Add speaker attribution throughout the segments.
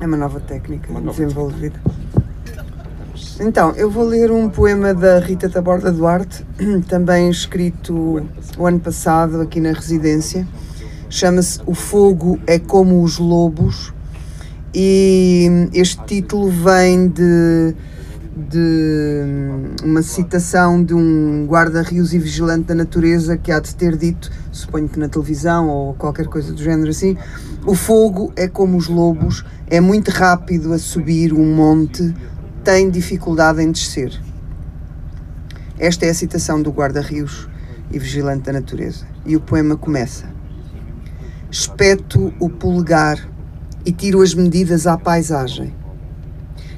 Speaker 1: É uma nova técnica
Speaker 2: Uma nova
Speaker 1: desenvolvida. Então, eu vou ler um poema da Rita Taborda Duarte, também escrito o ano passado aqui na residência. Chama-se O Fogo é como os Lobos e este título vem de, de uma citação de um guarda-rios e vigilante da natureza que há de ter dito, suponho que na televisão ou qualquer coisa do género assim, o fogo é como os lobos, é muito rápido a subir um monte, tem dificuldade em descer. Esta é a citação do guarda-rios e vigilante da natureza. E o poema começa: Espeto o polegar e tiro as medidas à paisagem.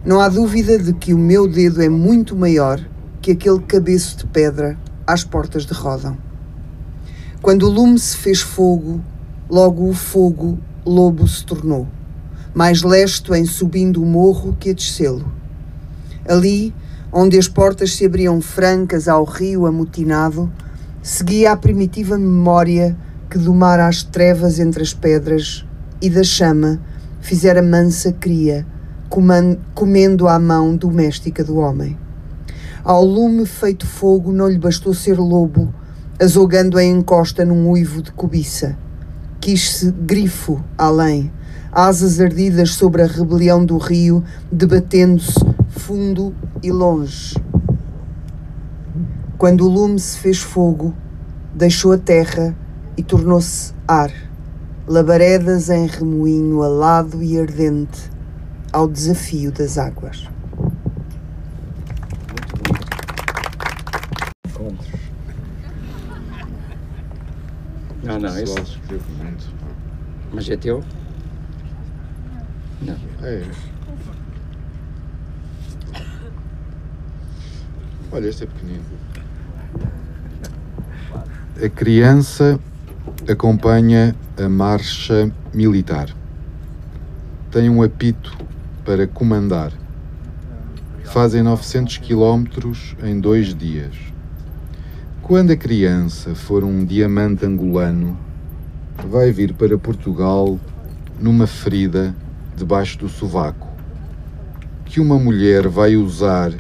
Speaker 1: Não há dúvida de que o meu dedo é muito maior que aquele cabeço de pedra às portas de Rodão. Quando o lume se fez fogo, logo o fogo lobo se tornou, mais lesto em subindo o morro que a descê-lo. Ali, onde as portas se abriam francas ao rio amotinado, seguia a primitiva memória que domara as trevas entre as pedras e da chama fizera mansa cria, comendo à mão doméstica do homem. Ao lume feito fogo não lhe bastou ser lobo, azogando a encosta num uivo de cobiça. Quis-se grifo além, asas ardidas sobre a rebelião do rio, debatendo-se fundo e longe. Quando o lume se fez fogo, deixou a terra e tornou-se ar, labaredas em remoinho alado e ardente, ao desafio das águas.
Speaker 2: Encontros. Não, não, esse,
Speaker 3: escreve muito.
Speaker 2: mas é teu? Não.
Speaker 3: É. Olha, este é pequenino. A criança acompanha a marcha militar. Tem um apito para comandar. Fazem 900 quilómetros em dois dias. Quando a criança for um diamante angolano, vai vir para Portugal numa ferida debaixo do sovaco, que uma mulher vai usar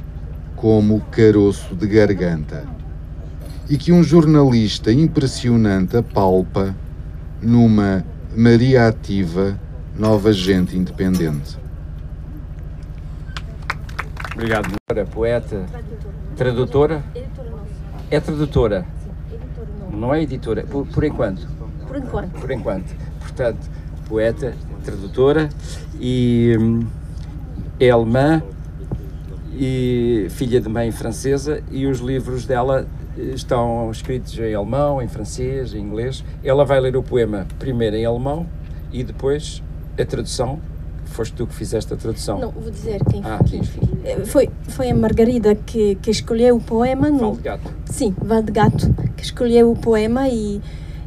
Speaker 3: como caroço de garganta e que um jornalista impressionante apalpa numa Maria Ativa, nova gente independente.
Speaker 2: Obrigado. Poeta, tradutora? É tradutora, não é editora, por, por enquanto.
Speaker 4: Por enquanto.
Speaker 2: Por enquanto. Portanto, poeta, tradutora e hum, é alemã e filha de mãe francesa e os livros dela estão escritos em alemão, em francês, em inglês. Ela vai ler o poema primeiro em alemão e depois a tradução. Foste tu que fizeste a tradução.
Speaker 4: Não, vou dizer quem,
Speaker 2: Ah,
Speaker 4: quem fez. Foi, foi a Margarida que, que escolheu o poema. no-
Speaker 2: Fala de gato.
Speaker 4: Sim, Valdegato, que escolheu o poema e,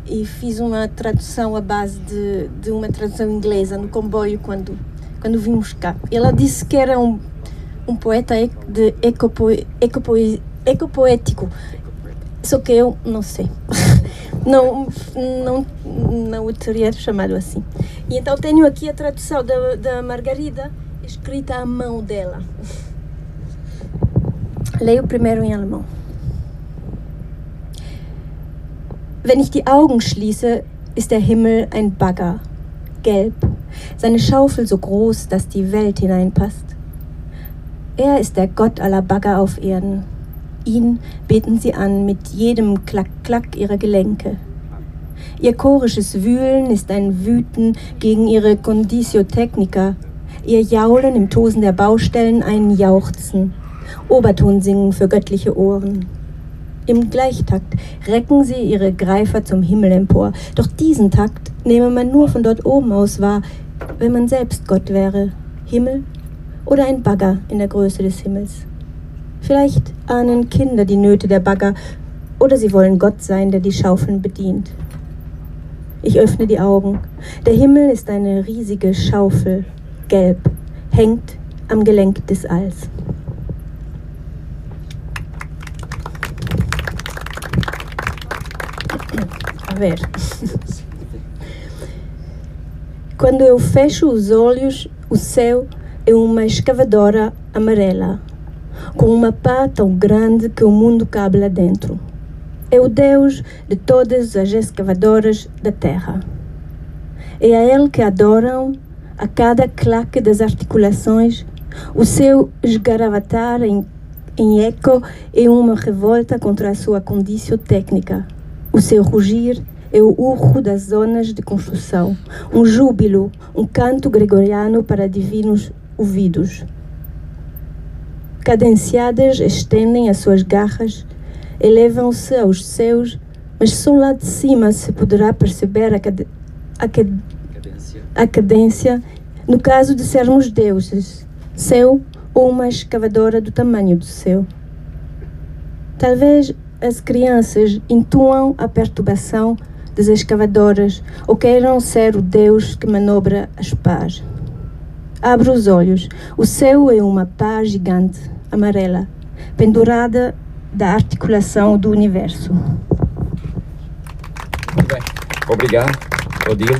Speaker 4: e fiz uma tradução à base de, de uma tradução inglesa no comboio quando, quando vimos cá. Ela disse que era um, um poeta de ecopoe, ecopoe, ecopoético, só que eu não sei. não, não, não o teria chamado assim. E então tenho aqui a tradução da, da Margarida, escrita à mão dela. Leio primeiro em alemão. Wenn ich die Augen schließe, ist der Himmel ein Bagger, gelb, seine Schaufel so groß, dass die Welt hineinpasst. Er ist der Gott aller Bagger auf Erden. Ihn beten sie an mit jedem Klack-Klack ihrer Gelenke. Ihr chorisches Wühlen ist ein Wüten gegen ihre Conditio Technica, ihr Jaulen im Tosen der Baustellen ein Jauchzen, Oberton singen für göttliche Ohren. Im Gleichtakt recken sie ihre Greifer zum Himmel empor, doch diesen Takt nehme man nur von dort oben aus wahr, wenn man selbst Gott wäre, Himmel oder ein Bagger in der Größe des Himmels. Vielleicht ahnen Kinder die Nöte der Bagger oder sie wollen Gott sein, der die Schaufeln bedient. Ich öffne die Augen. Der Himmel ist eine riesige Schaufel, gelb, hängt am Gelenk des Alls. A ver. Quando eu fecho os olhos, o céu é uma escavadora amarela, com uma pá tão grande que o mundo cabe lá dentro. É o Deus de todas as escavadoras da terra. É a Ele que adoram a cada claque das articulações, o seu esgaravatar em, em eco é uma revolta contra a sua condição técnica. O seu rugir é o urro das zonas de construção, um júbilo, um canto gregoriano para divinos ouvidos. Cadenciadas estendem as suas garras, elevam-se aos céus, mas só lá de cima se poderá perceber a, cade a, cade a cadência no caso de sermos deuses, céu ou uma escavadora do tamanho do céu. Talvez as crianças intuam a perturbação das escavadoras ou queiram ser o Deus que manobra as pás. Abre os olhos. O céu é uma pá gigante, amarela, pendurada da articulação do universo.
Speaker 2: Muito bem. Obrigado, Odile.